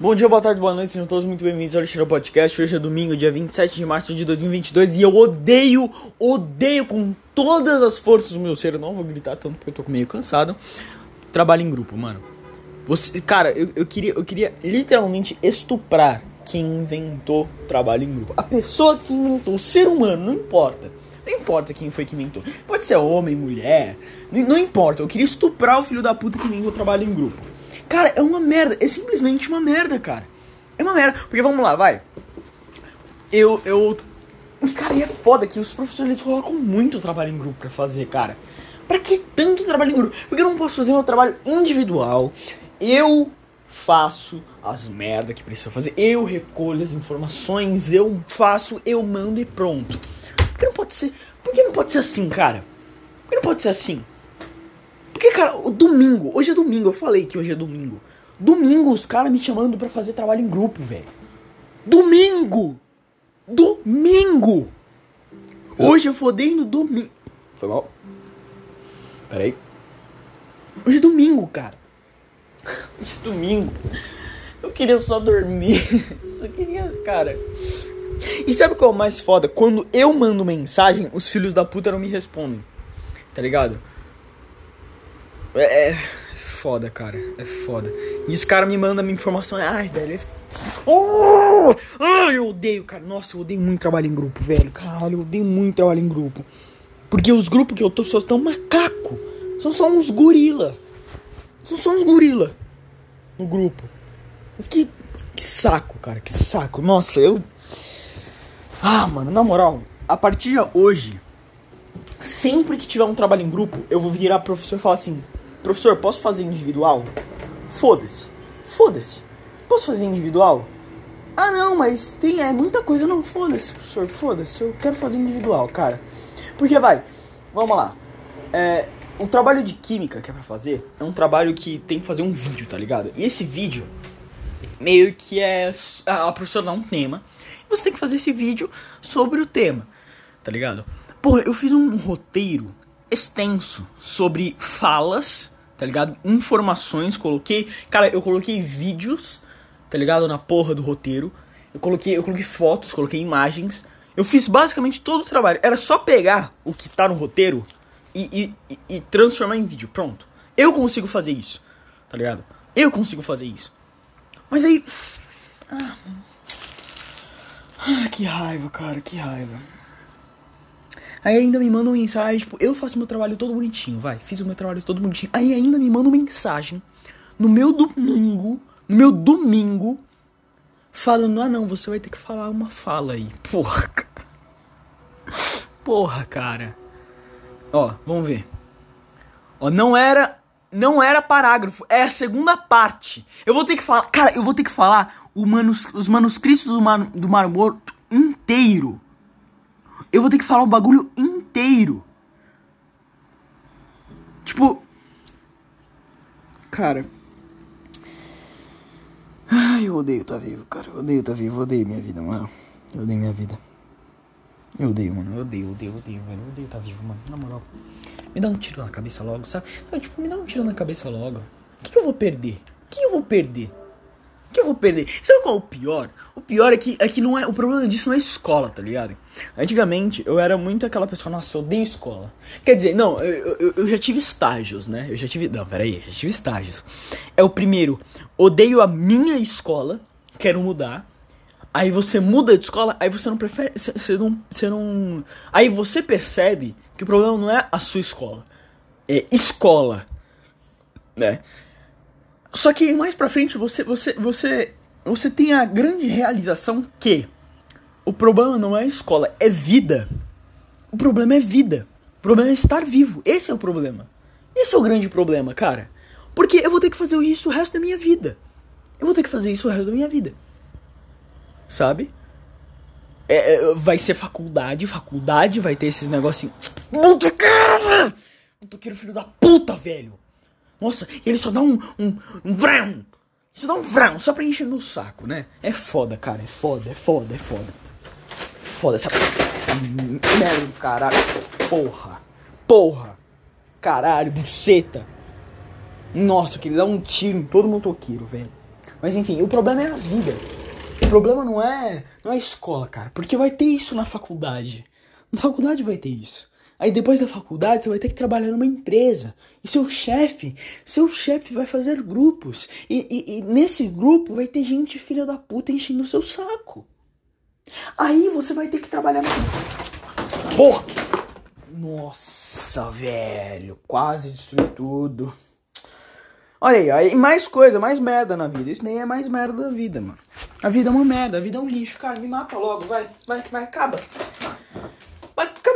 Bom dia, boa tarde, boa noite, sejam todos muito bem-vindos ao Lixeira Podcast. Hoje é domingo, dia 27 de março de 2022 e eu odeio, odeio com todas as forças do meu ser. Eu não vou gritar tanto porque eu tô meio cansado. Trabalho em grupo, mano. Você, cara, eu, eu, queria, eu queria literalmente estuprar quem inventou trabalho em grupo. A pessoa que inventou, o ser humano, não importa. Não importa quem foi que inventou. Pode ser homem, mulher, não, não importa. Eu queria estuprar o filho da puta que inventou trabalho em grupo. Cara, é uma merda. É simplesmente uma merda, cara. É uma merda. Porque vamos lá, vai. Eu, eu. Cara, e é foda que os professores colocam muito trabalho em grupo pra fazer, cara. Pra que tanto trabalho em grupo? Porque eu não posso fazer meu trabalho individual. Eu faço as merdas que precisa fazer. Eu recolho as informações, eu faço, eu mando e pronto. Por que não pode ser? Por que não pode ser assim, cara? Por que não pode ser assim? Porque, cara, o domingo, hoje é domingo, eu falei que hoje é domingo. Domingo, os caras me chamando pra fazer trabalho em grupo, velho. Domingo! Domingo! Hoje eu fodei no domingo. Foi mal? Peraí. Hoje é domingo, cara. Hoje é domingo. Eu queria só dormir. Só queria, cara. E sabe qual é o mais foda? Quando eu mando mensagem, os filhos da puta não me respondem. Tá ligado? É, é foda, cara. É foda. E os caras me mandam minha informação. Ai, velho. É... Oh! Ai, eu odeio, cara. Nossa, eu odeio muito trabalho em grupo, velho. Caralho, eu odeio muito trabalho em grupo. Porque os grupos que eu tô só estão macaco. São só uns gorila. São só uns gorila. No grupo. Mas que, que saco, cara. Que saco. Nossa, eu. Ah, mano, na moral. A partir de hoje. Sempre que tiver um trabalho em grupo, eu vou virar professor e falar assim: Professor, posso fazer individual? Foda-se. Foda-se. Posso fazer individual? Ah, não, mas tem é muita coisa. Não, foda-se, professor. Foda-se. Eu quero fazer individual, cara. Porque vai. Vamos lá. É, o trabalho de química que é pra fazer é um trabalho que tem que fazer um vídeo, tá ligado? E esse vídeo meio que é a professora dá um tema. E você tem que fazer esse vídeo sobre o tema, tá ligado? Porra, eu fiz um roteiro extenso sobre falas tá ligado? Informações, coloquei. Cara, eu coloquei vídeos, tá ligado? Na porra do roteiro. Eu coloquei, eu coloquei fotos, coloquei imagens. Eu fiz basicamente todo o trabalho. Era só pegar o que tá no roteiro e, e, e transformar em vídeo. Pronto. Eu consigo fazer isso, tá ligado? Eu consigo fazer isso. Mas aí. Ah, ah que raiva, cara, que raiva. Aí ainda me mandam mensagem, tipo, eu faço meu trabalho todo bonitinho, vai, fiz o meu trabalho todo bonitinho. Aí ainda me mandam mensagem no meu domingo, no meu domingo, falando, ah não, você vai ter que falar uma fala aí. Porra, cara. Porra, cara. Ó, vamos ver. Ó, não era. Não era parágrafo, é a segunda parte. Eu vou ter que falar. Cara, eu vou ter que falar manus, os manuscritos do Mar, do Mar Morto inteiro. Eu vou ter que falar o bagulho inteiro. Tipo. Cara. Ai, eu odeio tá vivo, cara. Eu odeio tá vivo. Eu odeio minha vida, mano. Eu odeio minha vida. Eu odeio, mano. Eu odeio, eu odeio, eu odeio, velho. Eu odeio tá vivo, mano. Na moral. Me dá um tiro na cabeça logo, sabe? Sabe, tipo, me dá um tiro na cabeça logo. O que, que eu vou perder? O que, que eu vou perder? Que eu vou perder? Sabe qual é o pior? O pior é que, é que não é. O problema disso não é escola, tá ligado? Antigamente eu era muito aquela pessoa, nossa, eu odeio escola. Quer dizer, não, eu, eu, eu já tive estágios, né? Eu já tive. Não, peraí, já tive estágios. É o primeiro, odeio a minha escola, quero mudar. Aí você muda de escola, aí você não prefere. Você não, você não. Aí você percebe que o problema não é a sua escola. É escola. Né? Só que mais pra frente você, você, você, você tem a grande realização que o problema não é a escola, é vida. O problema é vida. O problema é estar vivo. Esse é o problema. Esse é o grande problema, cara. Porque eu vou ter que fazer isso o resto da minha vida. Eu vou ter que fazer isso o resto da minha vida. Sabe? É, é vai ser faculdade, faculdade vai ter esses negocinhos. Motoqueiro! Motoqueiro filho da puta, velho! Nossa, ele só dá um. um. um vrão! Só dá um vrão, só pra encher meu saco, né? É foda, cara, é foda, é foda, é foda. Foda essa. essa merda caralho. Porra! Porra! Caralho, buceta! Nossa, que ele dá um tiro em todo motoqueiro, velho. Mas enfim, o problema é a vida. O problema não é, não é a escola, cara. Porque vai ter isso na faculdade. Na faculdade vai ter isso. Aí depois da faculdade você vai ter que trabalhar numa empresa. E seu chefe, seu chefe vai fazer grupos. E, e, e, nesse grupo vai ter gente filha da puta enchendo o seu saco. Aí você vai ter que trabalhar. Porra! Nossa, velho. Quase destruiu tudo. Olha aí, aí, mais coisa, mais merda na vida. Isso nem é mais merda da vida, mano. A vida é uma merda, a vida é um lixo. Cara, me mata logo, vai, vai, vai, acaba.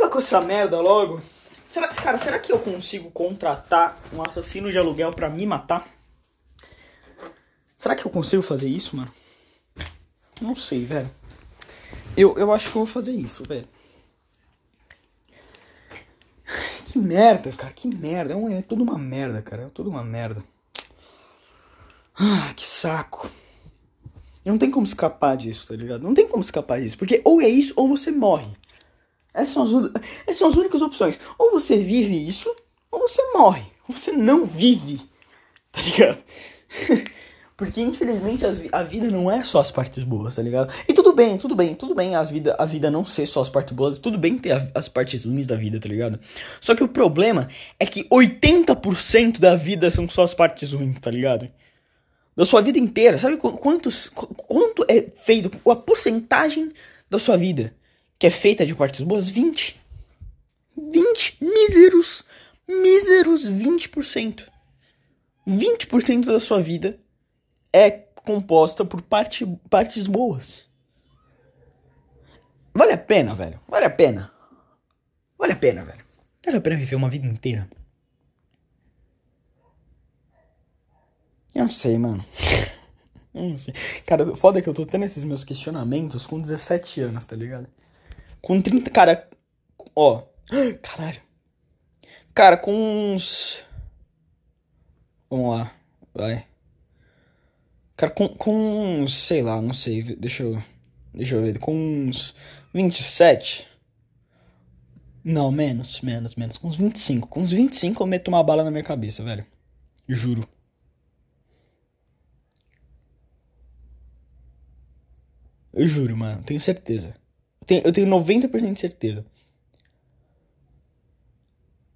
Com essa merda logo. Será, cara, será que eu consigo contratar um assassino de aluguel para me matar? Será que eu consigo fazer isso, mano? Não sei, velho. Eu, eu acho que eu vou fazer isso, velho. Que merda, cara, que merda. É, um, é tudo uma merda, cara. É tudo uma merda. Ah, que saco. Não tem como escapar disso, tá ligado? Não tem como escapar disso. Porque ou é isso ou você morre. Essas são as, essas são as únicas opções. Ou você vive isso, ou você morre. Ou você não vive. Tá ligado? Porque infelizmente a vida não é só as partes boas, tá ligado? E tudo bem, tudo bem, tudo bem as vida, a vida não ser só as partes boas, tudo bem ter as partes ruins da vida, tá ligado? Só que o problema é que 80% da vida são só as partes ruins, tá ligado? Da sua vida inteira, sabe quantos, quanto é feito, a porcentagem da sua vida que é feita de partes boas? 20. 20 míseros, míseros 20%. 20% da sua vida é composta por parte, partes boas. Vale a pena, velho. Vale a pena. Vale a pena, velho. Vale a pena viver uma vida inteira. Eu não sei, mano. Eu não sei. Cara, foda é que eu tô tendo esses meus questionamentos com 17 anos, tá ligado? Com 30. Cara. Ó. Caralho. Cara, com uns. Vamos lá. Vai. Cara, com, com uns, sei lá, não sei, deixa eu, deixa eu ver, com uns 27, não, menos, menos, menos, com uns 25, com uns 25 eu meto uma bala na minha cabeça, velho, juro. Eu juro, mano, tenho certeza. Tenho, eu tenho 90% de certeza.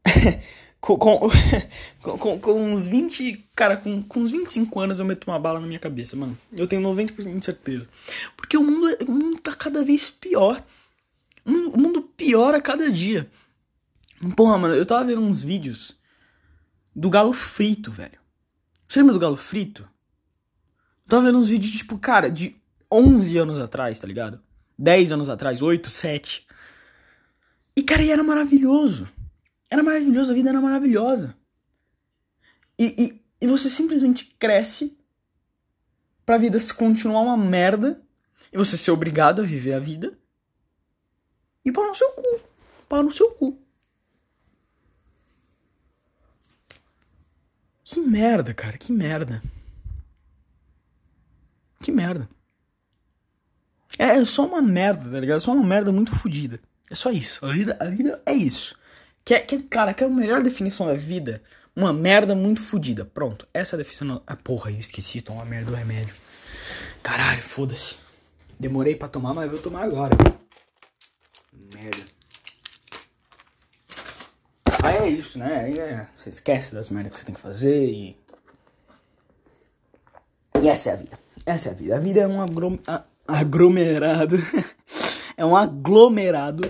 com, com, com, com, uns 20. Cara, com, com uns 25 anos eu meto uma bala na minha cabeça, mano. Eu tenho 90% de certeza. Porque o mundo, o mundo tá cada vez pior. O mundo piora a cada dia. Porra, mano, eu tava vendo uns vídeos do galo frito, velho. Você lembra do galo frito? Eu tava vendo uns vídeos, tipo, cara, de 11 anos atrás, tá ligado? 10 anos atrás, 8, 7. E, cara, e era maravilhoso. Era maravilhoso, a vida era maravilhosa. E, e, e você simplesmente cresce pra vida se continuar uma merda e você ser obrigado a viver a vida e pau no seu cu. Pau no seu cu. Que merda, cara, que merda. Que merda. É só uma merda, tá ligado? É só uma merda muito fodida. É só isso. A vida, a vida é isso. Que, que, cara, que é a melhor definição da vida? Uma merda muito fodida. Pronto, essa é a definição. Ah, porra, eu esqueci de tomar merda do remédio. Caralho, foda-se. Demorei para tomar, mas vou tomar agora. Merda. Aí é isso, né? Aí é, você esquece das merdas que você tem que fazer e. E essa é a vida. Essa é a vida. A vida é um agrom... aglomerado. é um aglomerado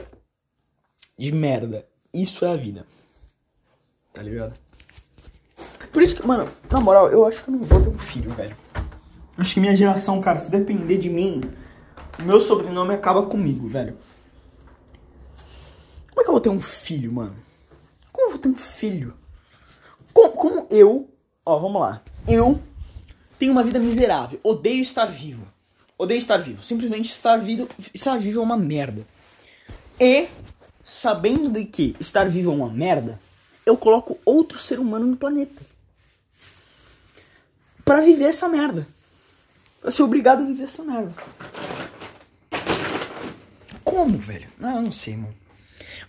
de merda. Isso é a vida. Tá ligado? Por isso que, mano, na moral, eu acho que eu não vou ter um filho, velho. Acho que minha geração, cara, se depender de mim, meu sobrenome acaba comigo, velho. Como é que eu vou ter um filho, mano? Como eu vou ter um filho? Como, como eu, ó, vamos lá. Eu tenho uma vida miserável. Odeio estar vivo. Odeio estar vivo. Simplesmente estar vivo, estar vivo é uma merda. E sabendo de que estar vivo é uma merda, eu coloco outro ser humano no planeta. para viver essa merda. Pra ser obrigado a viver essa merda. Como, velho? Ah, eu não sei, mano.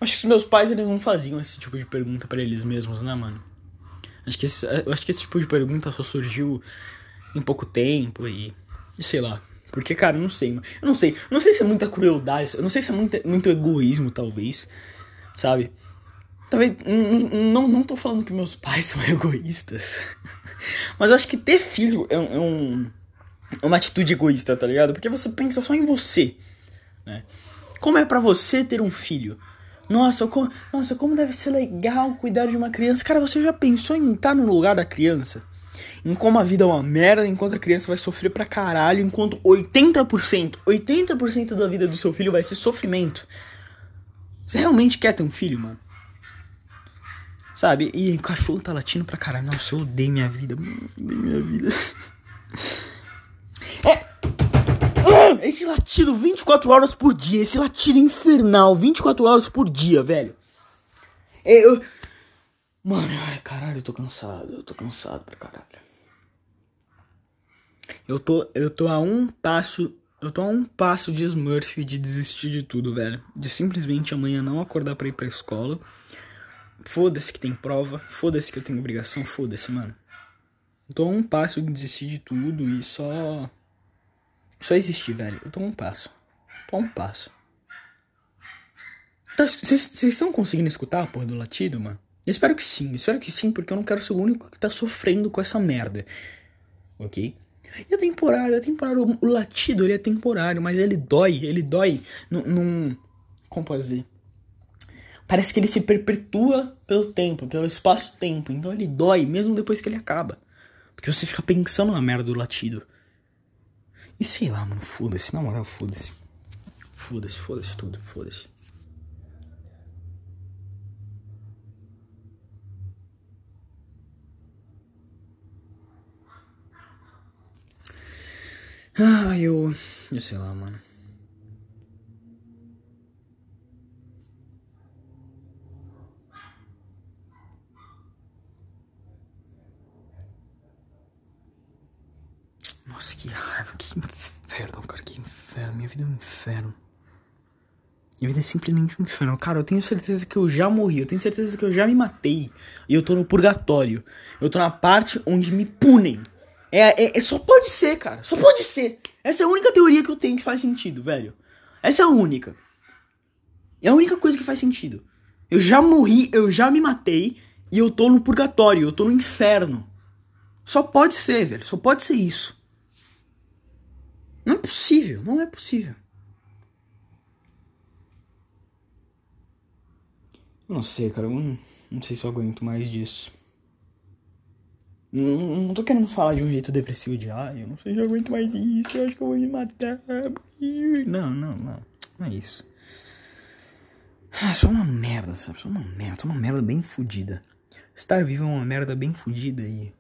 Acho que os meus pais eles não faziam esse tipo de pergunta para eles mesmos, né, mano? Acho que esse, acho que esse tipo de pergunta só surgiu em pouco tempo e, e sei lá. Porque, cara, eu não sei, mano. Eu não sei. Não sei se é muita crueldade. Eu não sei se é muito, muito egoísmo, talvez. Sabe? Talvez. Não, não tô falando que meus pais são egoístas. Mas eu acho que ter filho é, é um, é uma atitude egoísta, tá ligado? Porque você pensa só em você. Né? Como é para você ter um filho? Nossa como, nossa, como deve ser legal cuidar de uma criança. Cara, você já pensou em estar no lugar da criança? Em como a vida é uma merda, enquanto a criança vai sofrer pra caralho, enquanto 80%, 80% da vida do seu filho vai ser sofrimento. Você realmente quer ter um filho, mano? Sabe? E o cachorro tá latindo pra caralho. Nossa, eu odeio minha vida. Odeio minha vida. É! Esse latido 24 horas por dia. Esse latido infernal 24 horas por dia, velho. É, eu. Mano, ai, caralho, eu tô cansado. Eu tô cansado pra caralho. Eu tô, eu tô a um passo. Eu tô a um passo de Smurf de desistir de tudo, velho. De simplesmente amanhã não acordar pra ir pra escola. Foda-se que tem prova. Foda-se que eu tenho obrigação. Foda-se, mano. Eu tô a um passo de desistir de tudo e só. Só existir, velho. Eu tô a um passo. Tô a um passo. Vocês tá, estão conseguindo escutar a porra do latido, mano? Eu espero que sim, eu espero que sim, porque eu não quero ser o único que tá sofrendo com essa merda. Ok? E é temporário, é temporário. O latido ele é temporário, mas ele dói, ele dói num. como pode dizer? Parece que ele se perpetua pelo tempo, pelo espaço-tempo. Então ele dói mesmo depois que ele acaba. Porque você fica pensando na merda do latido. E sei lá, mano, foda-se, na moral, foda-se. Foda-se, foda-se tudo, foda-se. Ah, eu. Eu sei lá, mano. Nossa, que raiva, que inferno, cara, que inferno. Minha vida é um inferno. Minha vida é simplesmente um inferno. Cara, eu tenho certeza que eu já morri, eu tenho certeza que eu já me matei. E eu tô no purgatório. Eu tô na parte onde me punem. É, é, é, só pode ser, cara. Só pode ser. Essa é a única teoria que eu tenho que faz sentido, velho. Essa é a única. É a única coisa que faz sentido. Eu já morri, eu já me matei e eu tô no purgatório, eu tô no inferno. Só pode ser, velho. Só pode ser isso. Não é possível, não é possível. Eu não sei, cara. Eu não, não sei se eu aguento mais disso. Não, não tô querendo falar de um jeito depressivo de ah, eu não sei se eu aguento mais isso, eu acho que eu vou me matar. Não, não, não. Não é isso. É só uma merda, sabe? Só uma merda, só uma merda bem fodida. Estar vivo é uma merda bem fodida e.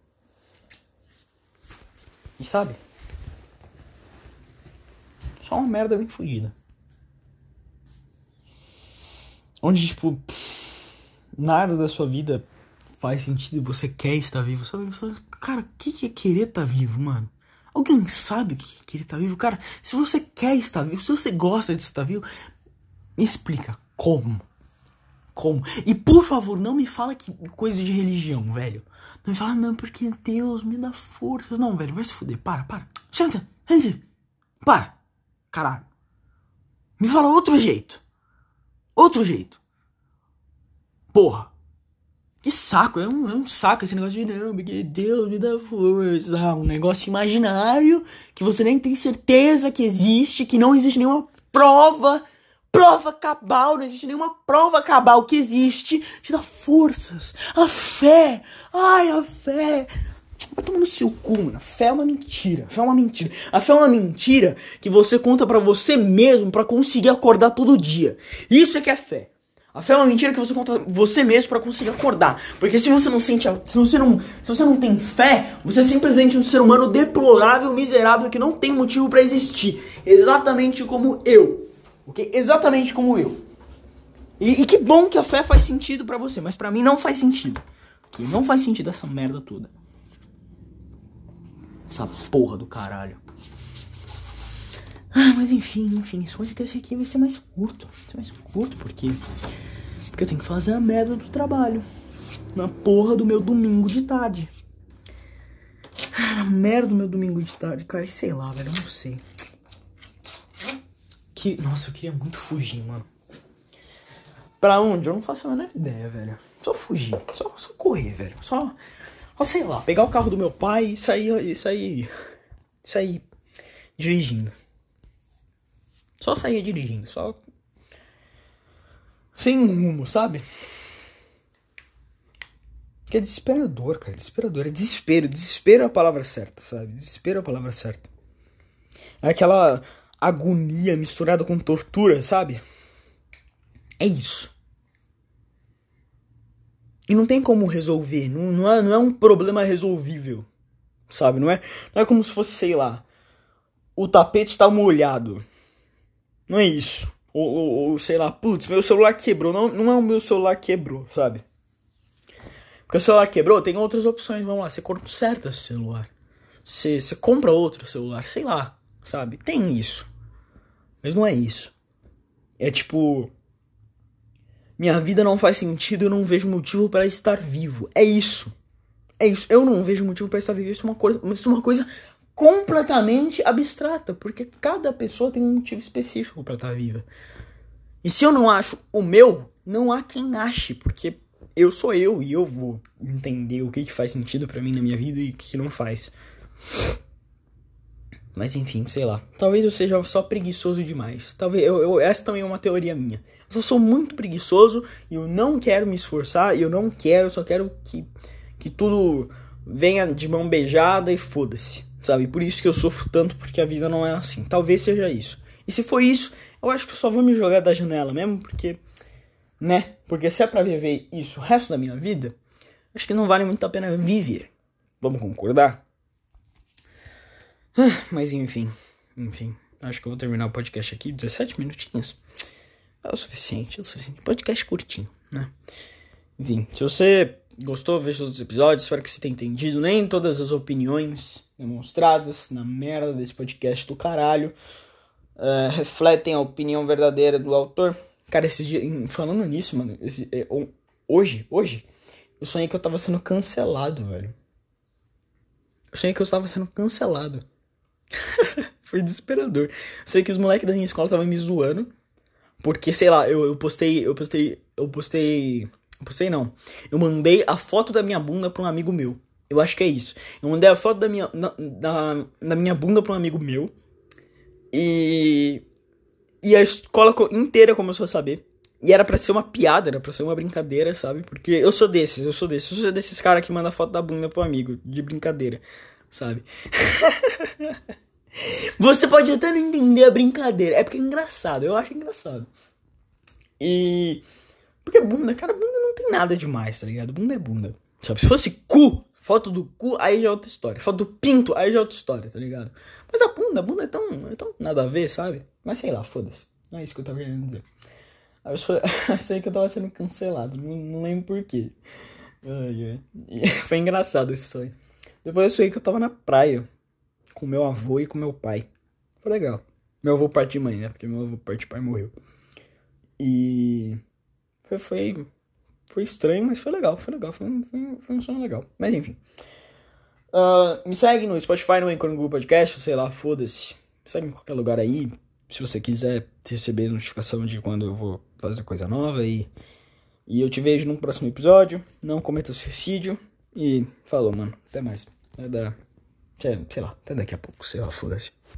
E sabe? Só uma merda bem fodida. Onde, tipo, nada da sua vida faz sentido e você quer estar vivo, sabe? Cara, o que é querer estar vivo, mano? Alguém sabe o que é querer estar vivo? Cara, se você quer estar vivo, se você gosta de estar vivo, me explica como. Como? E por favor, não me fala que coisa de religião, velho. Não me fala, não, porque Deus me dá forças. Não, velho, vai se fuder. Para, para. Santa, para. Caralho. Me fala outro jeito. Outro jeito. Porra. Que saco, é um, é um saco esse negócio de não, porque Deus me dá força. Ah, um negócio imaginário que você nem tem certeza que existe, que não existe nenhuma prova, prova cabal, não existe nenhuma prova cabal que existe, te dá forças. A fé, ai, a fé. Vai tomar no seu cu, mano. A fé é uma mentira. A fé é uma mentira. A fé é uma mentira que você conta para você mesmo para conseguir acordar todo dia. Isso é que é fé. A fé é uma mentira que você conta você mesmo para conseguir acordar. Porque se você não sente, se você não, se você não tem fé, você é simplesmente um ser humano deplorável, miserável que não tem motivo para existir, exatamente como eu. OK? Exatamente como eu. E, e que bom que a fé faz sentido para você, mas para mim não faz sentido. Que não faz sentido essa merda toda. Essa porra do caralho. Ah, mas enfim, enfim, esse podcast aqui vai ser mais curto. Vai ser mais curto, porque. Porque eu tenho que fazer a merda do trabalho. Na porra do meu domingo de tarde. Merda, meu domingo de tarde, cara. Sei lá, velho. Eu não sei. Que... Nossa, eu queria muito fugir, mano. Pra onde? Eu não faço a menor ideia, velho. Só fugir. Só, só correr, velho. Só. Só sei lá. Pegar o carro do meu pai e sair. E sair. Sair dirigindo. Só sair dirigindo. Só. Sem rumo, sabe? Que é desesperador, cara. Desesperador. É desespero. Desespero é a palavra certa, sabe? Desespero é a palavra certa. É aquela agonia misturada com tortura, sabe? É isso. E não tem como resolver. Não, não, é, não é um problema resolvível. Sabe? Não é, não é como se fosse, sei lá. O tapete tá molhado. Não é isso. Ou, ou, ou sei lá, putz, meu celular quebrou. Não, não é o meu celular quebrou, sabe? Porque o celular quebrou, tem outras opções. Vamos lá, você conserta esse celular. Você, você compra outro celular, sei lá, sabe? Tem isso. Mas não é isso. É tipo. Minha vida não faz sentido, eu não vejo motivo para estar vivo. É isso. É isso. Eu não vejo motivo para estar vivo. Isso é uma coisa, isso é uma coisa completamente abstrata, porque cada pessoa tem um motivo específico para estar viva. E se eu não acho o meu, não há quem ache, porque eu sou eu e eu vou entender o que, que faz sentido para mim na minha vida e o que, que não faz. Mas enfim, sei lá. Talvez eu seja só preguiçoso demais. Talvez eu, eu, essa também é uma teoria minha. Eu só sou muito preguiçoso e eu não quero me esforçar e eu não quero, eu só quero que que tudo venha de mão beijada e foda-se. Sabe? Por isso que eu sofro tanto porque a vida não é assim. Talvez seja isso. E se for isso, eu acho que eu só vou me jogar da janela mesmo, porque né? Porque se é para viver isso o resto da minha vida, acho que não vale muito a pena viver. Vamos concordar? Ah, mas enfim, enfim. Acho que eu vou terminar o podcast aqui, 17 minutinhos. É o suficiente, é o suficiente. Podcast curtinho, né? Enfim, se você gostou, veja todos os episódios. Espero que você tenha entendido. Nem todas as opiniões demonstradas na merda desse podcast do caralho uh, refletem a opinião verdadeira do autor. Cara, esse dia, falando nisso, mano, esse, é, hoje, hoje, eu sonhei que eu tava sendo cancelado, velho. Eu sonhei que eu estava sendo cancelado. Foi desesperador. Eu sei que os moleques da minha escola estavam me zoando. Porque, sei lá, eu, eu postei. Eu postei. Eu postei. Eu postei não. Eu mandei a foto da minha bunda pra um amigo meu. Eu acho que é isso. Eu mandei a foto da minha, na, minha bunda pra um amigo meu. E. E a escola inteira começou a saber. E era pra ser uma piada, era pra ser uma brincadeira, sabe? Porque eu sou desses, eu sou desses. Eu sou desses caras que manda foto da bunda pro amigo, de brincadeira, sabe? Você pode até não entender a brincadeira, é porque é engraçado, eu acho engraçado. E. Porque bunda, cara, bunda não tem nada demais, tá ligado? Bunda é bunda. Sabe? Se fosse cu, foto do cu, aí já é outra história. Foto do pinto, aí já é outra história, tá ligado? Mas a bunda, a bunda é tão, é tão nada a ver, sabe? Mas sei lá, foda-se. Não é isso que eu tava querendo dizer. Aí eu sei que eu tava sendo cancelado, não, não lembro porquê. Ai, ai. Foi engraçado esse sonho. Depois eu sonhei que eu tava na praia com meu avô e com meu pai. Foi legal. Meu avô parte de mãe, né? Porque meu avô parte de pai morreu. E foi, foi, foi estranho, mas foi legal, foi legal, foi, foi, foi um sonho legal. Mas enfim. Uh, me segue no Spotify, no Anchor, no Google Podcast, sei lá, foda-se. Me segue em qualquer lugar aí se você quiser receber notificação de quando eu vou fazer coisa nova e e eu te vejo no próximo episódio. Não cometa suicídio e falou, mano. Até mais. Sei lá, até daqui a pouco, sei lá, foda-se.